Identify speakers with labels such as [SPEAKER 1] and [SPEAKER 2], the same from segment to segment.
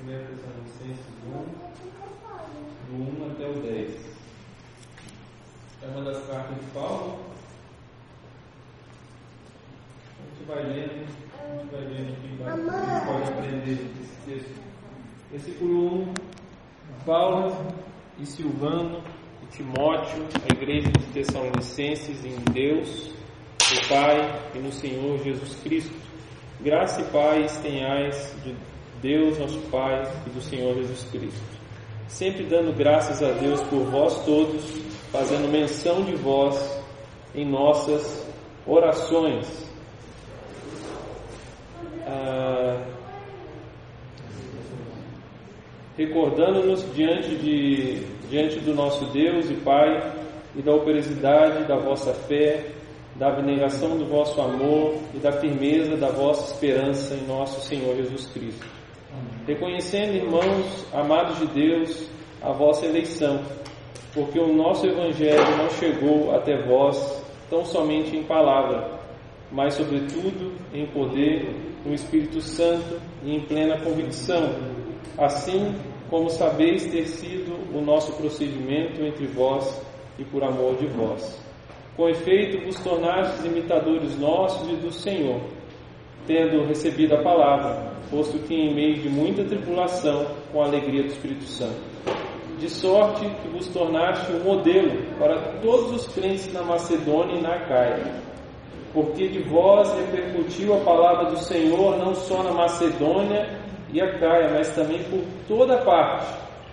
[SPEAKER 1] 1 Tessalonicenses 1, do 1 até o 10. É uma das cartas de Paulo. A gente vai lendo, a gente vai vendo o que vai, a gente pode aprender desse texto. Versículo 1. Paulo e Silvano e Timóteo, a igreja de Tessalonicenses em Deus, o Pai e no Senhor Jesus Cristo. Graça e paz tenhais de Deus nosso Pai e do Senhor Jesus Cristo. Sempre dando graças a Deus por vós todos, fazendo menção de vós em nossas orações. Ah, recordando-nos diante, de, diante do nosso Deus e Pai e da operosidade da vossa fé, da abnegação do vosso amor e da firmeza da vossa esperança em nosso Senhor Jesus Cristo. Reconhecendo, irmãos, amados de Deus, a vossa eleição, porque o nosso Evangelho não chegou até vós tão somente em palavra, mas, sobretudo, em poder, no Espírito Santo e em plena convicção, assim como sabeis ter sido o nosso procedimento entre vós e por amor de vós. Com efeito, vos tornastes imitadores nossos e do Senhor, tendo recebido a palavra, posto que em meio de muita tribulação, com a alegria do Espírito Santo. De sorte que vos tornaste um modelo para todos os crentes na Macedônia e na Acaia. Porque de vós repercutiu a palavra do Senhor não só na Macedônia e Acaia, mas também por toda parte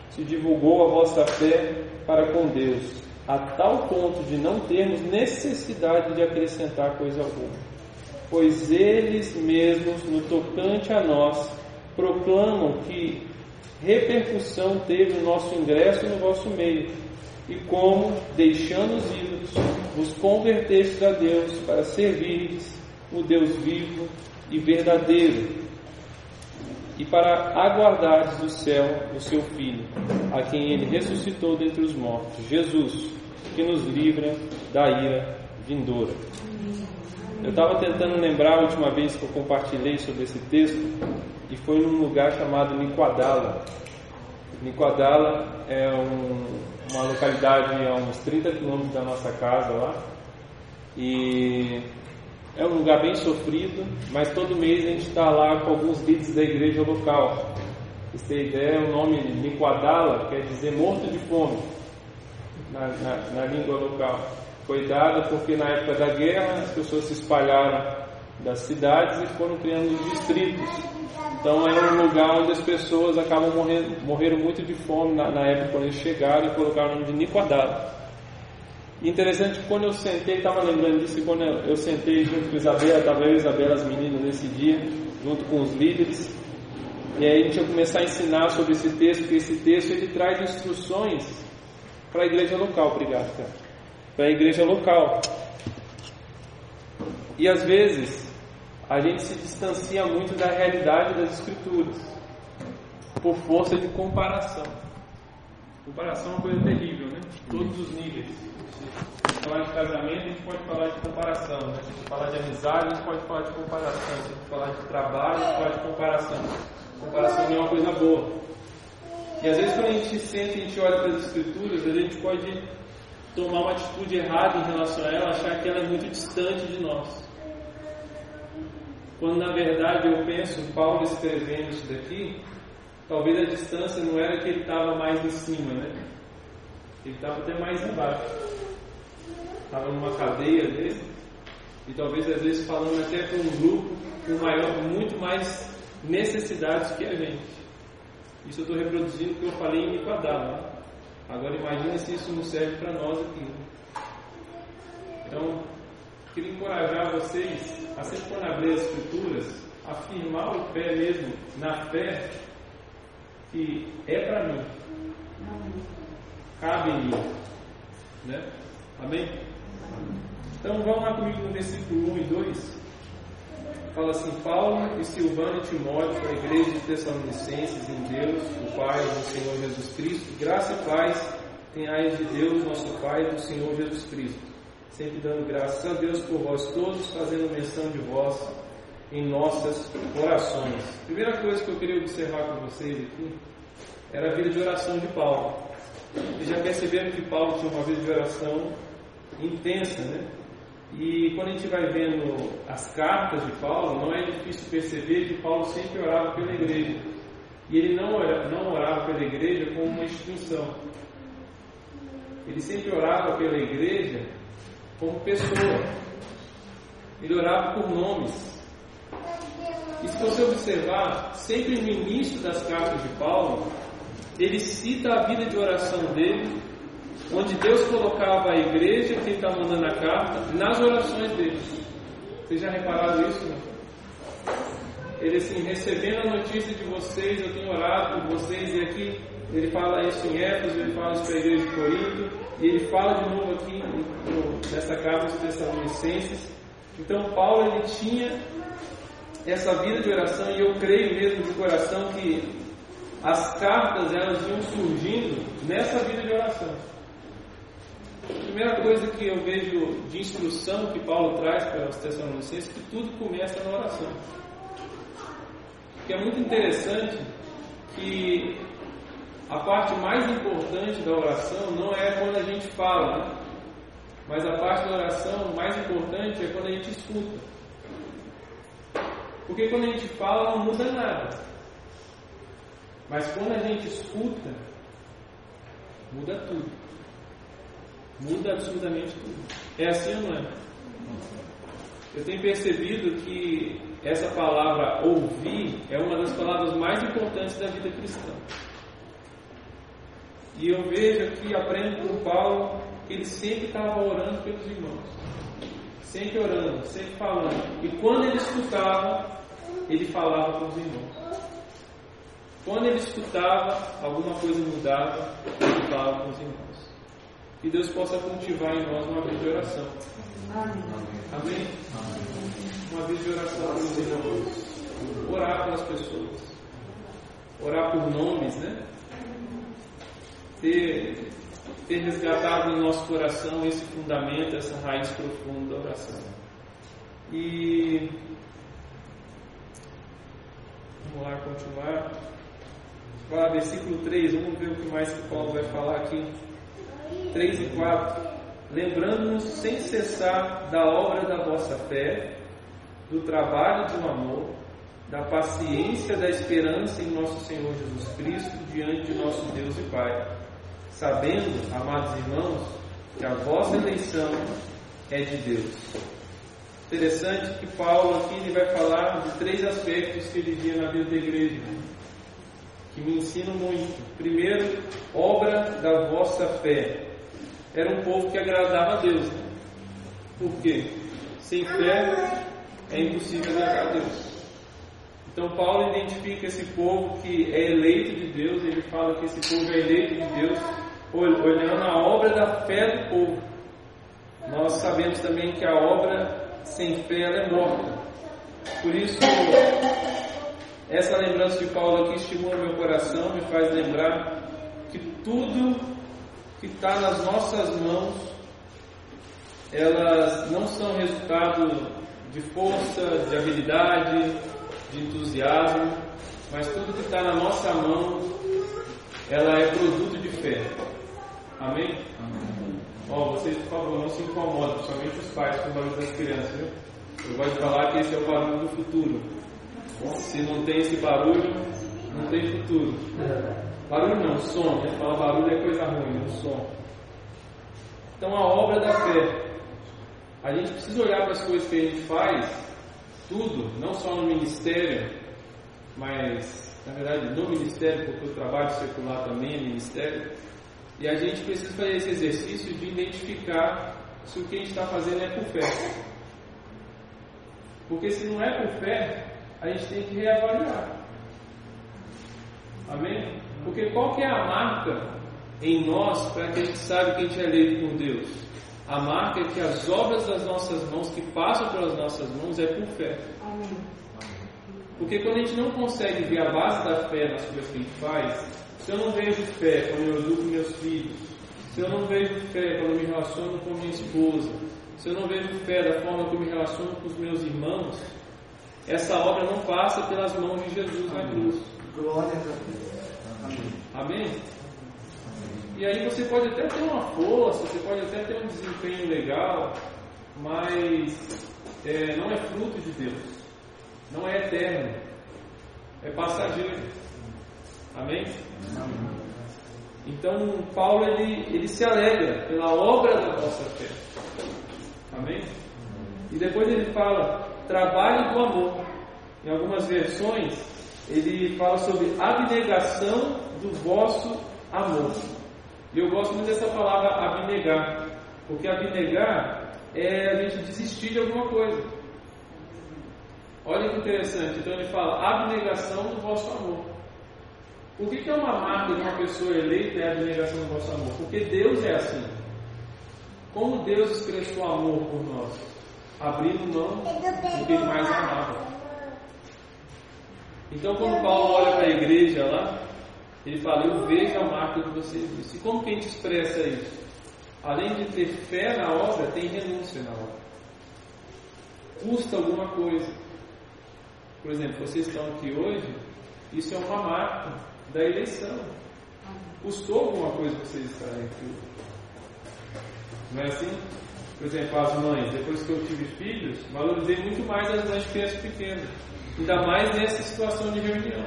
[SPEAKER 1] se divulgou a vossa fé para com Deus, a tal ponto de não termos necessidade de acrescentar coisa alguma pois eles mesmos, no tocante a nós, proclamam que repercussão teve o nosso ingresso no vosso meio, e como, deixando os ídolos, vos convertestes a Deus para servirdes o Deus vivo e verdadeiro, e para aguardardes do céu o seu Filho, a quem ele ressuscitou dentre os mortos, Jesus, que nos livra da ira vindoura. Eu estava tentando lembrar a última vez que eu compartilhei sobre esse texto e foi num lugar chamado Niquadala. Niquadala é um, uma localidade a uns 30 quilômetros da nossa casa lá e é um lugar bem sofrido, mas todo mês a gente está lá com alguns líderes da igreja local. Tem ideia, o nome Niquadala quer dizer morto de fome na, na, na língua local. Foi dada porque na época da guerra as pessoas se espalharam das cidades e foram criando distritos. Então era um lugar onde as pessoas acabam morrendo, morreram muito de fome na, na época quando eles chegaram e colocaram o nome de Niquadala. Interessante quando eu sentei, estava lembrando disso, quando eu, eu sentei junto com Isabela, estava eu e Isabela, as meninas nesse dia, junto com os líderes, e aí a gente ia começar a ensinar sobre esse texto, porque esse texto ele traz instruções para a igreja local. Obrigado, cara para a igreja local. E às vezes a gente se distancia muito da realidade das escrituras por força de comparação. Comparação é uma coisa terrível, né? Todos os níveis. Se falar de casamento, a gente pode falar de comparação. Né? Se falar de amizade, a gente pode falar de comparação. Se falar de trabalho, a gente pode de comparação. Comparação não é uma coisa boa. E às vezes quando a gente sente, a gente olha para as escrituras, a gente pode tomar uma atitude errada em relação a ela, achar que ela é muito distante de nós. Quando na verdade eu penso Paulo escrevendo isso daqui, talvez a distância não era que ele estava mais em cima, né? Ele estava até mais embaixo. Estava numa cadeia dele, e talvez às vezes falando até com um grupo com maior, muito mais necessidades que a gente. Isso eu estou reproduzindo o que eu falei em né? Agora imagine se isso não serve para nós aqui. Então, queria encorajar vocês a sempre quando abrir as escrituras, afirmar o pé mesmo na fé que é para mim. Cabe em mim. Né? Amém? Então vamos lá comigo no versículo 1 e 2. Fala assim, Paulo e Silvano e Timóteo, a igreja de Tessalonicenses, em Deus, o Pai do Senhor Jesus Cristo, graça e paz tenhais de Deus, nosso Pai, e do Senhor Jesus Cristo. Sempre dando graças a Deus por vós todos, fazendo menção de vós em nossas orações. Primeira coisa que eu queria observar com vocês aqui era a vida de oração de Paulo. Vocês já perceberam que Paulo tinha uma vida de oração intensa, né? E quando a gente vai vendo as cartas de Paulo, não é difícil perceber que Paulo sempre orava pela igreja. E ele não orava, não orava pela igreja como uma instituição. Ele sempre orava pela igreja como pessoa. Ele orava por nomes. E se você observar, sempre no início das cartas de Paulo, ele cita a vida de oração dele, onde Deus colocava a igreja, quem está mandando a carta, nas orações dele. Vocês já repararam isso? Ele assim, recebendo a notícia de vocês, eu tenho orado por vocês, e aqui ele fala isso em Éfeso, ele fala isso para a igreja de Corinto, e ele fala de novo aqui nessa carta dos Tessalonicenses. Então Paulo ele tinha essa vida de oração e eu creio mesmo de coração que as cartas elas iam surgindo nessa vida de oração. A primeira coisa que eu vejo de instrução que Paulo traz para os Tessalonicenses é que tudo começa na oração. Que é muito interessante que a parte mais importante da oração não é quando a gente fala, né? mas a parte da oração mais importante é quando a gente escuta. Porque quando a gente fala não muda nada. Mas quando a gente escuta, muda tudo. Muda absolutamente tudo. É assim ou não é? Eu tenho percebido que essa palavra ouvir é uma das palavras mais importantes da vida cristã. E eu vejo aqui, aprendo com Paulo, que ele sempre estava orando pelos irmãos. Sempre orando, sempre falando. E quando ele escutava, ele falava com os irmãos. Quando ele escutava, alguma coisa mudava, ele falava com os irmãos. Que Deus possa cultivar em nós uma vida de oração. Amém? Amém? Uma vida de oração pelos irmãos. Orar pelas pessoas. Orar por nomes, né? Ter, ter resgatado em nosso coração esse fundamento, essa raiz profunda da oração. E vamos lá continuar. Agora, versículo 3, vamos ver o que mais que Paulo vai falar aqui. 3 e 4. Lembrando-nos sem cessar da obra da vossa fé, do trabalho um amor, da paciência, da esperança em nosso Senhor Jesus Cristo diante de nosso Deus e Pai, sabendo, amados irmãos, que a vossa eleição é de Deus. Interessante que Paulo aqui ele vai falar de três aspectos que ele via na vida da igreja que me ensinam muito. Primeiro, obra da vossa fé. Era um povo que agradava a Deus. Né? Por quê? Sem fé é impossível agradar a Deus. Então Paulo identifica esse povo que é eleito de Deus, ele fala que esse povo é eleito de Deus, olhando a obra da fé do povo. Nós sabemos também que a obra sem fé é morta. Por isso, essa lembrança de Paulo aqui estimula meu coração, me faz lembrar que tudo que está nas nossas mãos, elas não são resultado de força, de habilidade, de entusiasmo, mas tudo que está na nossa mão, ela é produto de fé. Amém? Ó, vocês, por favor, não se incomodem, principalmente os pais com o barulho das crianças, viu? Eu gosto de falar que esse é o barulho do futuro. Se não tem esse barulho, não tem futuro. Barulho não, som. A gente fala barulho é coisa ruim, o som. Então a obra da fé. A gente precisa olhar para as coisas que a gente faz, tudo, não só no ministério, mas na verdade no ministério, porque o trabalho secular também é ministério. E a gente precisa fazer esse exercício de identificar se o que a gente está fazendo é por fé. Porque se não é por fé, a gente tem que reavaliar. Amém? Porque qual que é a marca em nós para que a gente saiba que a gente é eleito por Deus? A marca é que as obras das nossas mãos, que passam pelas nossas mãos, é por fé. Amém. Porque quando a gente não consegue ver a base da fé nas coisas que a gente faz, se eu não vejo fé quando eu educo meus filhos, se eu não vejo fé quando eu me relaciono com minha esposa, se eu não vejo fé da forma que eu me relaciono com os meus irmãos, essa obra não passa pelas mãos de Jesus na cruz.
[SPEAKER 2] Glória a Deus.
[SPEAKER 1] Amém? Amém? E aí você pode até ter uma força, você pode até ter um desempenho legal, mas é, não é fruto de Deus, não é eterno, é passageiro. Amém? Amém. Então Paulo ele, ele se alegra pela obra da vossa fé. Amém? E depois ele fala trabalho do amor. Em algumas versões ele fala sobre abnegação do vosso amor. E eu gosto muito dessa palavra abnegar, porque abnegar é a gente desistir de alguma coisa. Olha que interessante. Então ele fala abnegação do vosso amor. Que, que é uma marca de uma pessoa eleita é a abnegação do vosso amor? Porque Deus é assim. Como Deus expressou amor por nós? Abrindo mão do que ele mais amava. Então, quando Paulo olha para a igreja lá, ele fala: Eu vejo a marca de vocês. E como que a gente expressa isso? Além de ter fé na obra, tem renúncia na obra. Custa alguma coisa. Por exemplo, vocês estão aqui hoje, isso é uma marca da eleição. Custou alguma coisa vocês estarem aqui? Não é assim? Por exemplo, as mães, depois que eu tive filhos, valorizei muito mais as mães de crianças pequenas. Ainda mais nessa situação de reunião.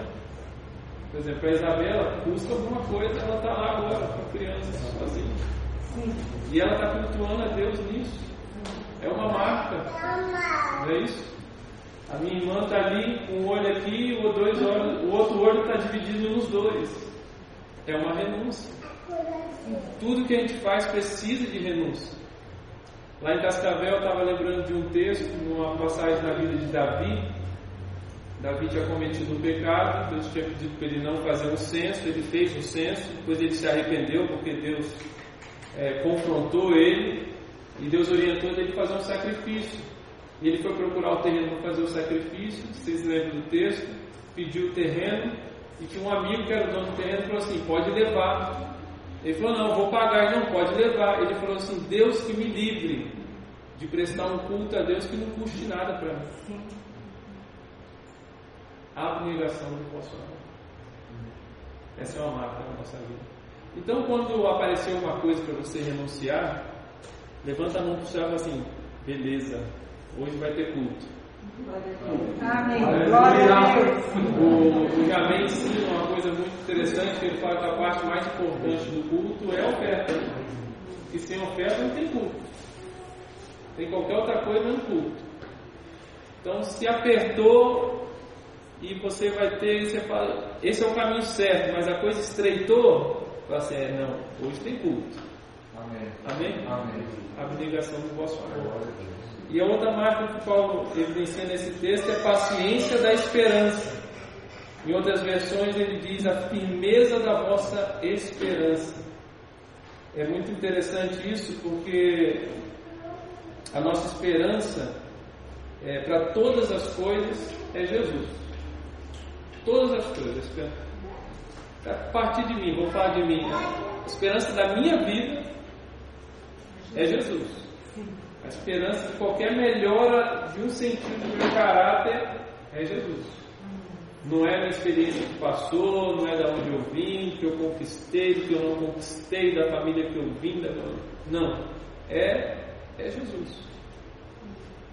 [SPEAKER 1] Por exemplo, a Isabela custa alguma coisa, ela está lá agora com a criança sozinha. E ela está cultuando a Deus nisso. É uma marca. Não é isso? A minha irmã está ali com um olho aqui dois olhos, o outro olho está dividido nos dois. É uma renúncia. Tudo que a gente faz precisa de renúncia. Lá em Cascavel eu estava lembrando de um texto, numa passagem da vida de Davi. Davi tinha cometido um pecado, Deus tinha pedido para ele não fazer um censo, ele fez um censo, depois ele se arrependeu porque Deus é, confrontou ele e Deus orientou ele a fazer um sacrifício. E ele foi procurar o terreno para fazer o sacrifício, vocês lembram do texto, pediu o terreno, e tinha um amigo que era o dono do terreno falou assim, pode levar. Ele falou, não, vou pagar, não pode levar. Ele falou assim, Deus que me livre de prestar um culto a Deus que não custe nada para mim. Abnegação do vosso amor. Essa é uma marca da nossa vida. Então, quando aparecer uma coisa para você renunciar, levanta a mão para o céu e fala assim: beleza, Hoje vai ter culto.
[SPEAKER 3] Amém. Glória a Deus.
[SPEAKER 1] O, o Amém ensina uma coisa muito interessante, que ele fala que a parte mais importante do culto é a oferta. E sem oferta não tem culto. Tem qualquer outra coisa no culto. Então se apertou e você vai ter, você fala, esse é o caminho certo, mas a coisa estreitou, fala assim, é, não, hoje tem culto.
[SPEAKER 2] Amém.
[SPEAKER 1] Amém?
[SPEAKER 2] Amém.
[SPEAKER 1] Abnegação do vosso amor. E a outra marca que Paulo evidencia nesse texto é a paciência da esperança. Em outras versões ele diz a firmeza da vossa esperança. É muito interessante isso porque a nossa esperança é, para todas as coisas é Jesus. Todas as coisas. A partir de mim, vou falar de mim. A esperança da minha vida é Jesus. A esperança de qualquer melhora de um sentido do meu caráter é Jesus. Não é da experiência que passou, não é da onde eu vim, que eu conquistei, que eu não conquistei, da família que eu vim. Da... Não. É, é Jesus.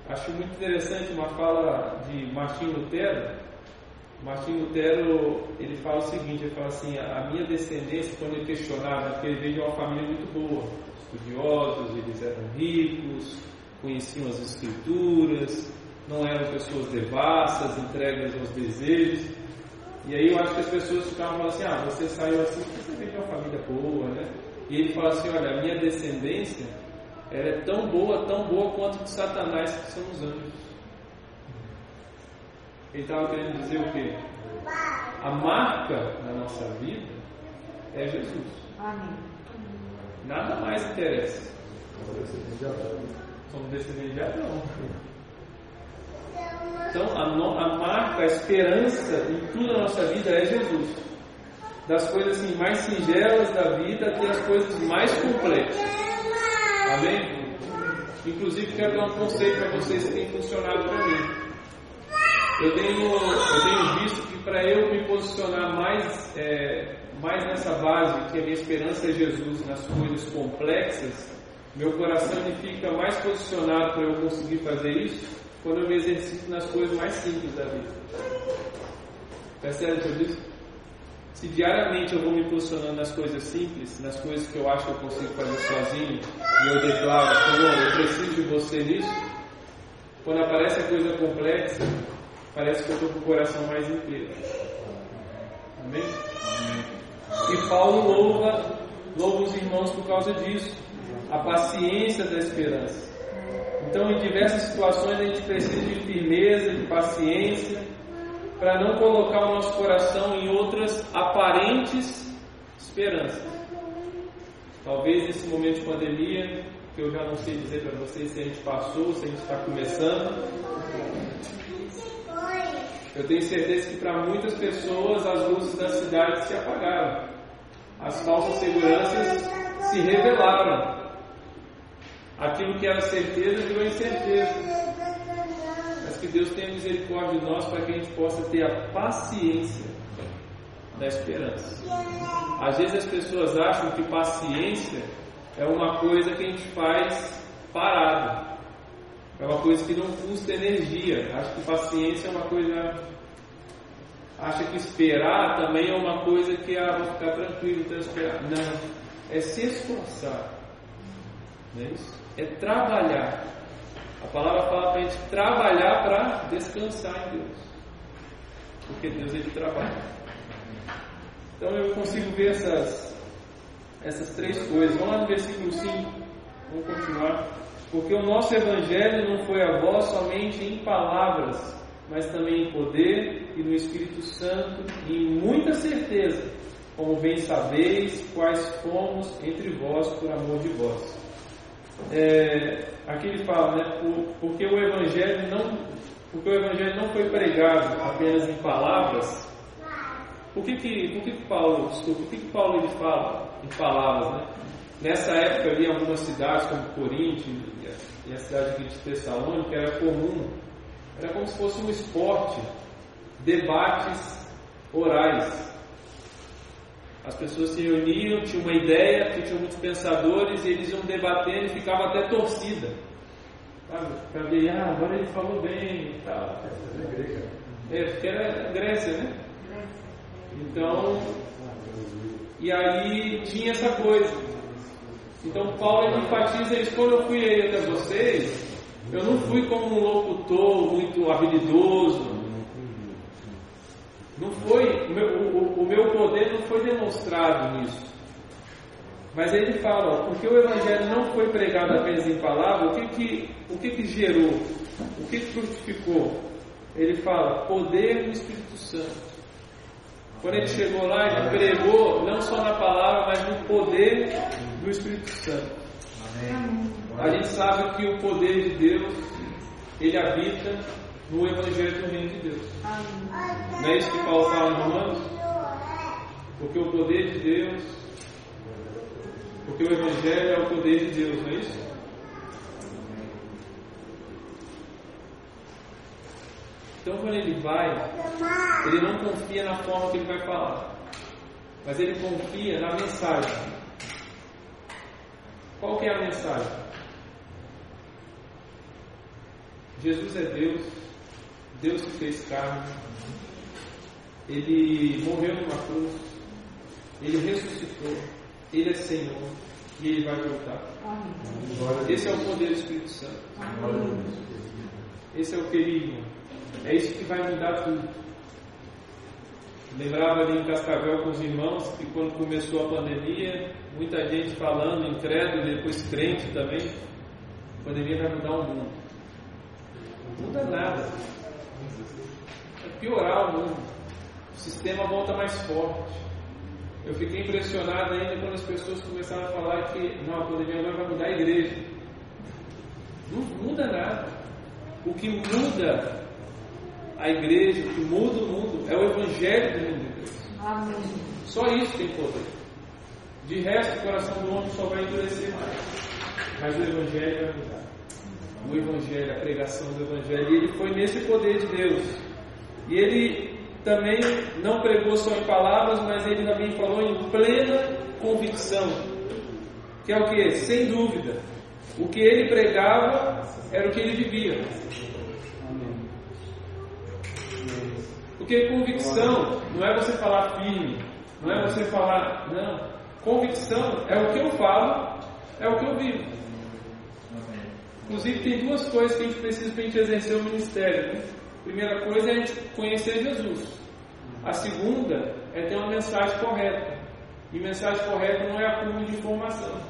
[SPEAKER 1] Acho muito interessante uma fala de Martim Lutero. Martim Lutero ele fala o seguinte: ele fala assim, a minha descendência, quando ele questionava, porque ele veio de uma família muito boa, estudiosos, eles eram ricos, conheciam as escrituras, não eram pessoas devassas, entregas aos desejos. E aí eu acho que as pessoas ficavam assim, ah, você saiu assim porque você veio de uma família boa, né? E ele fala assim, olha, a minha descendência ela é tão boa, tão boa quanto de Satanás que são os anjos. Ele estava querendo dizer o quê? A marca da nossa vida é Jesus.
[SPEAKER 3] Amém.
[SPEAKER 1] Nada mais interessa. Somos descendentes de Abraão. Então, a, no, a marca, a esperança em tudo na nossa vida é Jesus. Das coisas assim, mais singelas da vida até as coisas mais complexas. Amém? Inclusive, quero dar um conceito para vocês que tem funcionado para mim. eu tenho, eu tenho visto que para eu me posicionar mais, é, mais nessa base, que a minha esperança é Jesus nas coisas complexas, meu coração ele fica mais posicionado para eu conseguir fazer isso quando eu me exercito nas coisas mais simples da vida. Percebe tudo isso? Se diariamente eu vou me posicionando nas coisas simples, nas coisas que eu acho que eu consigo fazer sozinho, e eu declaro, Senhor, eu preciso de você nisso, quando aparece a coisa complexa, parece que eu estou com o coração mais inteiro. Amém? E Paulo louva, louva os irmãos por causa disso, a paciência da esperança. Então, em diversas situações, a gente precisa de firmeza, de paciência, para não colocar o nosso coração em outras aparentes esperanças. Talvez nesse momento de pandemia, que eu já não sei dizer para vocês se a gente passou, se a gente está começando. Eu tenho certeza que para muitas pessoas as luzes da cidade se apagaram. As falsas seguranças se revelaram. Aquilo que era certeza virou incerteza. Mas que Deus tenha misericórdia de nós para que a gente possa ter a paciência da esperança. Às vezes as pessoas acham que paciência é uma coisa que a gente faz parado. É uma coisa que não custa energia. Acho que paciência é uma coisa. Acha que esperar também é uma coisa que ah, vou ficar tranquilo, então esperar. Não. É se esforçar. Não é isso? É trabalhar. A palavra fala para a gente trabalhar para descansar em Deus. Porque Deus ele trabalha. Então eu consigo ver essas, essas três coisas. Vamos lá no versículo 5. Vamos continuar. Porque o nosso Evangelho não foi a voz somente em palavras, mas também em poder e no Espírito Santo e em muita certeza, como bem sabeis quais fomos entre vós por amor de vós. É, aqui ele fala, né, porque o Evangelho não, porque o Evangelho não foi pregado apenas em palavras. Por que que, por que, que Paulo, desculpa, por que, que Paulo ele fala em palavras, né? Nessa época ali, algumas cidades como Corinto e a cidade de Tessalônica era comum, era como se fosse um esporte, debates orais. As pessoas se reuniam, tinham uma ideia, tinham muitos pensadores e eles iam debatendo e ficava até torcida. Para ver, ah, agora ele falou bem e tal. É, porque era Grécia, né? Então, e aí tinha essa coisa. Então Paulo enfatiza isso. Quando eu fui aí até vocês, eu não fui como um locutor muito habilidoso. Não foi, o meu, o, o meu poder não foi demonstrado nisso. Mas ele fala, ó, porque o Evangelho não foi pregado apenas em palavra, o que que, o que, que gerou? O que, que frutificou? Ele fala, poder do Espírito Santo. Quando ele chegou lá, ele pregou não só na palavra, mas no poder do Espírito Santo. A gente sabe que o poder de Deus, ele habita no Evangelho do Reino de Deus. Amém. Não é isso que Paulo fala em Romanos? Porque o poder de Deus, porque o Evangelho é o poder de Deus, não é isso? Então, quando ele vai, ele não confia na forma que ele vai falar, mas ele confia na mensagem. Qual que é a mensagem? Jesus é Deus, Deus que fez carne, ele morreu numa cruz, ele ressuscitou, ele é Senhor e ele vai voltar. Esse é o poder do Espírito Santo. Esse é o perigo é isso que vai mudar tudo. Lembrava ali em Cascavel com os irmãos que quando começou a pandemia, muita gente falando, incrédulo, depois crente também, a pandemia vai mudar o mundo. Não muda nada. Vai piorar o mundo. O sistema volta mais forte. Eu fiquei impressionado ainda quando as pessoas começaram a falar que não, a pandemia agora vai mudar a igreja. Não muda nada. O que muda a igreja, o que muda o mundo, é o evangelho do reino de Deus. Amém. Só isso tem poder. De resto, o coração do homem só vai endurecer mais. Mas o evangelho vai mudar. O evangelho, a pregação do evangelho, e ele foi nesse poder de Deus. E ele também não pregou só em palavras, mas ele também falou em plena convicção. Que é o que? Sem dúvida. O que ele pregava era o que ele vivia. Porque convicção não é você falar firme, não é você falar. Não. Convicção é o que eu falo, é o que eu vivo. Inclusive, tem duas coisas que a gente precisa para a gente exercer o ministério. Né? primeira coisa é a gente conhecer Jesus. A segunda é ter uma mensagem correta. E mensagem correta não é acúmulo de informação.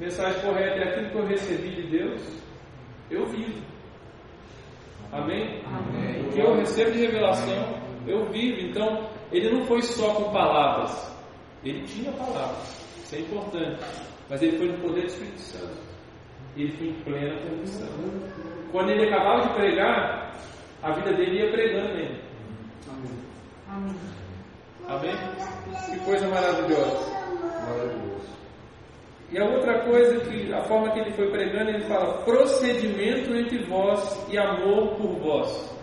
[SPEAKER 1] Mensagem correta é aquilo que eu recebi de Deus, eu vivo. Amém? Amém. O que eu recebo de revelação, eu vivo. Então, ele não foi só com palavras. Ele tinha palavras. Isso é importante. Mas ele foi no poder do Espírito Santo. Ele foi em plena condição. Quando ele acabava de pregar, a vida dele ia pregando nele. Amém. Amém? Que coisa maravilhosa. Maravilhoso. E a outra coisa que a forma que ele foi pregando, ele fala procedimento entre vós e amor por vós.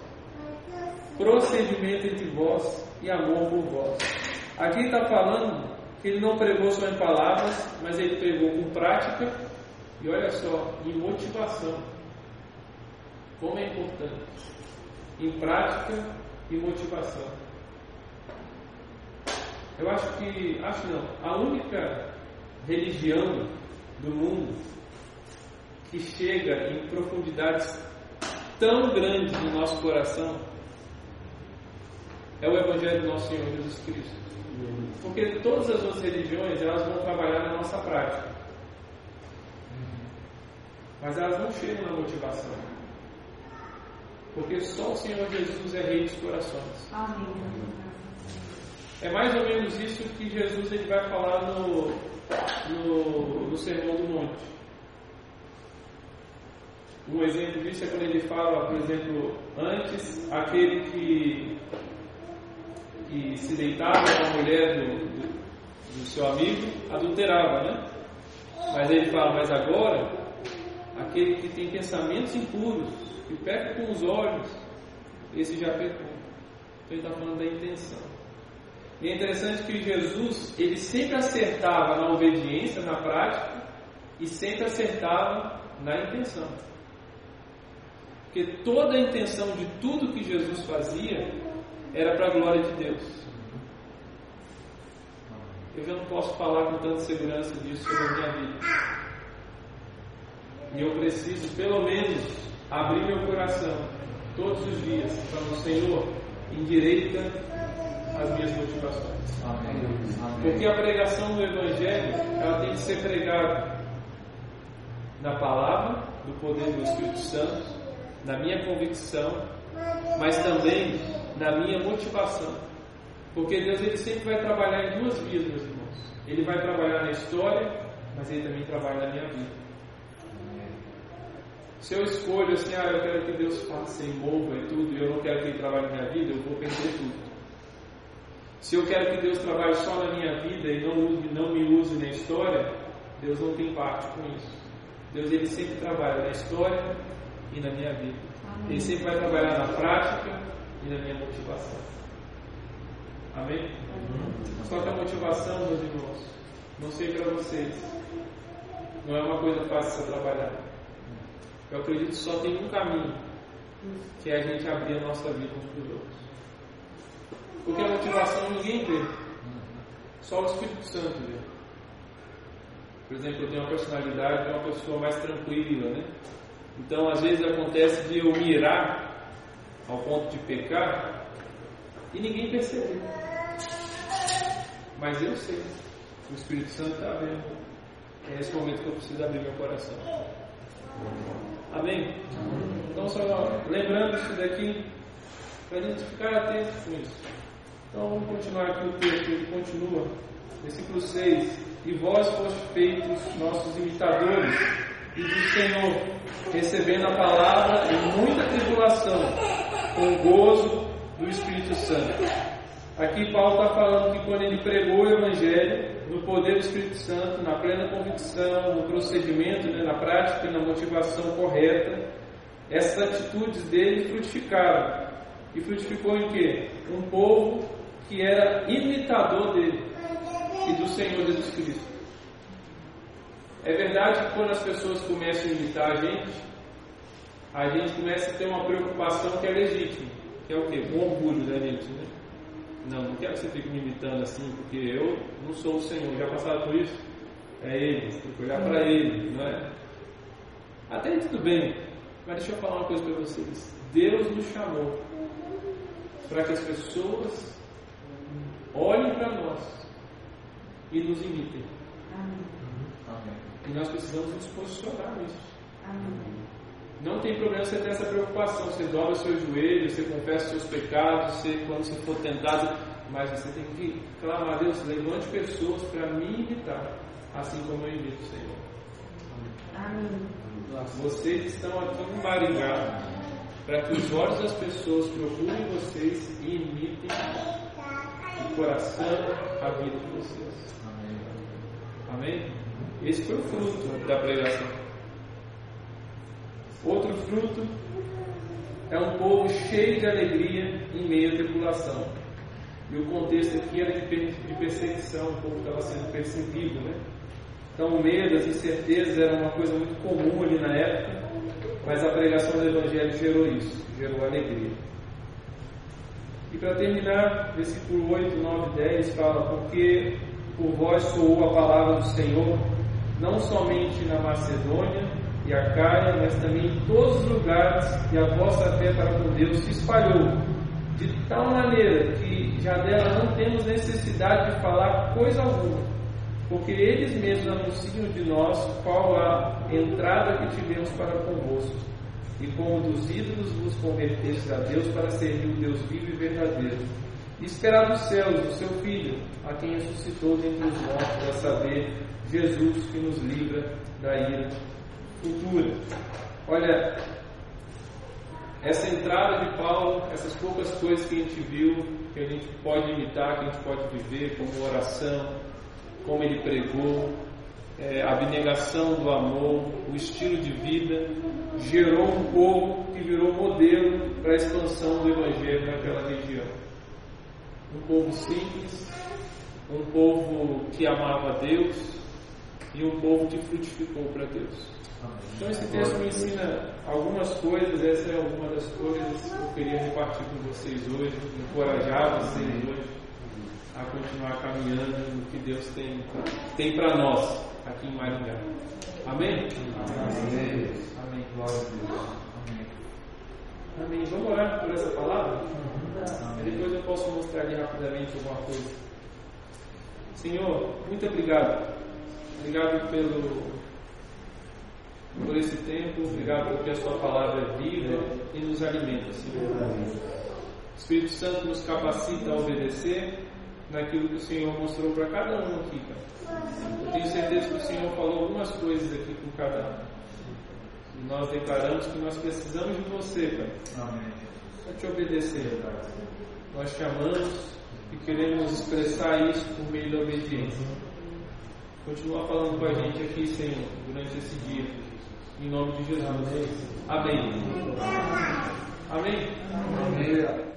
[SPEAKER 1] Procedimento entre vós e amor por vós. Aqui está falando que ele não pregou só em palavras, mas ele pregou com prática e olha só, em motivação. Como é importante. Em prática e motivação. Eu acho que, acho não, a única religião do mundo que chega em profundidades tão grandes no nosso coração é o Evangelho do nosso Senhor Jesus Cristo. Porque todas as outras religiões elas vão trabalhar na nossa prática. Mas elas não chegam na motivação. Porque só o Senhor Jesus é rei dos corações. Amém. É mais ou menos isso que Jesus ele vai falar no, no, no Sermão do Monte. Um exemplo disso é quando ele fala, por exemplo, antes, aquele que, que se deitava com a mulher do, do, do seu amigo adulterava, né? Mas ele fala, mas agora, aquele que tem pensamentos impuros, que peca com os olhos, esse já pecou. Então ele está falando da intenção. E é interessante que Jesus, ele sempre acertava na obediência, na prática, e sempre acertava na intenção. Porque toda a intenção de tudo que Jesus fazia era para a glória de Deus. Eu já não posso falar com tanta segurança disso sobre a minha vida. E eu preciso, pelo menos, abrir meu coração todos os dias para o Senhor, endireita as minhas motivações. Amém. Porque a pregação do Evangelho ela tem que ser pregada na palavra, do poder do Espírito Santo, na minha convicção, mas também na minha motivação. Porque Deus ele sempre vai trabalhar em duas vias, meus irmãos. Ele vai trabalhar na história, mas ele também trabalha na minha vida. Se eu escolho assim, ah, eu quero que Deus faça e mova e tudo, e eu não quero que Ele trabalhe na minha vida, eu vou perder tudo. Se eu quero que Deus trabalhe só na minha vida e não, não me use na história, Deus não tem parte com isso. Deus ele sempre trabalha na história e na minha vida. Amém. Ele sempre vai trabalhar na prática e na minha motivação. Amém? Amém. Só que a motivação, meus irmãos, não sei para vocês, não é uma coisa fácil de trabalhar. Eu acredito que só tem um caminho, que é a gente abrir a nossa vida uns para os outros. Porque a motivação ninguém vê. Só o Espírito Santo vê. Por exemplo, eu tenho uma personalidade de uma pessoa mais tranquila, né? Então, às vezes acontece de eu mirar ao ponto de pecar e ninguém percebe. Mas eu sei. O Espírito Santo está vendo. É nesse momento que eu preciso abrir meu coração. Amém? Então, só lembrando isso daqui, para a gente ficar atento com isso. Então vamos continuar aqui o texto, ele continua, versículo 6. E vós foste feitos nossos imitadores e do Senhor, recebendo a palavra em muita tribulação, com gozo do Espírito Santo. Aqui Paulo está falando que quando ele pregou o Evangelho, no poder do Espírito Santo, na plena convicção, no procedimento, né, na prática e na motivação correta, essas atitudes dele frutificaram E frutificou em quê? Um povo que era imitador dele e do Senhor Jesus Cristo. É verdade que quando as pessoas começam a imitar a gente, a gente começa a ter uma preocupação que é legítima, que é o quê? Orgulho da gente, né? Não, não quero que você fique me imitando assim, porque eu não sou o Senhor. Já passaram por isso? É Ele, tem que olhar para Ele, não é? Até aí tudo bem, mas deixa eu falar uma coisa para vocês. Deus nos chamou para que as pessoas olhem para nós e nos imitem.
[SPEAKER 2] Amém.
[SPEAKER 1] E nós precisamos nos posicionar nisso.
[SPEAKER 3] Amém.
[SPEAKER 1] Não tem problema você ter essa preocupação. Você dobra os seus joelhos, você confessa os seus pecados, você, quando você for tentado, mas você tem que clamar a Deus, levante pessoas para me imitar, assim como eu imito o Senhor.
[SPEAKER 3] Amém.
[SPEAKER 1] Vocês estão aqui em Maringá para que os olhos das pessoas procurem vocês e imitem de coração a vida de vocês.
[SPEAKER 2] Amém?
[SPEAKER 1] Esse foi o fruto da pregação. Outro fruto é um povo cheio de alegria em meio à tribulação. E o contexto aqui era de per- de perseguição, o povo estava sendo perseguido, né? Então o medo, as incertezas uma coisa muito comum ali na época, mas a pregação do Evangelho gerou isso, gerou alegria. E para terminar, versículo 8, 9 e 10 fala: Porque por vós soou a palavra do Senhor, não somente na Macedônia e Acaia, mas também em todos os lugares, e a vossa fé para com Deus se espalhou, de tal maneira que já dela não temos necessidade de falar coisa alguma, porque eles mesmos anunciam de nós qual a entrada que tivemos para convosco, e como dos ídolos vos convertestes a Deus para servir o Deus vivo e verdadeiro. E esperar dos céus o seu Filho, a quem ressuscitou dentre os mortos, a saber, Jesus que nos livra da ira futura. Olha, essa entrada de Paulo, essas poucas coisas que a gente viu, que a gente pode imitar, que a gente pode viver, como oração, como ele pregou, é, a abnegação do amor, o estilo de vida, gerou um povo que virou modelo para a expansão do Evangelho naquela região. Um povo simples, um povo que amava a Deus e um povo que frutificou para Deus. Então esse texto me ensina algumas coisas, essa é uma das coisas que eu queria repartir com vocês hoje, encorajar vocês hoje a continuar caminhando no que Deus tem, tem para nós aqui em Maringá. Amém?
[SPEAKER 2] Amém. Amém. Glória a Deus. Amém.
[SPEAKER 1] Amém. Vamos orar por essa palavra? E depois eu posso mostrar ali rapidamente alguma coisa. Senhor, muito obrigado. Obrigado pelo por esse tempo, obrigado porque a sua palavra é viva e nos alimenta, Senhor. O Espírito Santo nos capacita a obedecer naquilo que o Senhor mostrou para cada um aqui, Pai. Eu tenho certeza que o Senhor falou algumas coisas aqui com cada um. E nós declaramos que nós precisamos de você, Pai, para te obedecer. Nós te amamos e queremos expressar isso por meio da obediência. Continua falando com a gente aqui, Senhor, durante esse dia. Em nome de Jesus. Amém. Amém.
[SPEAKER 2] Amém.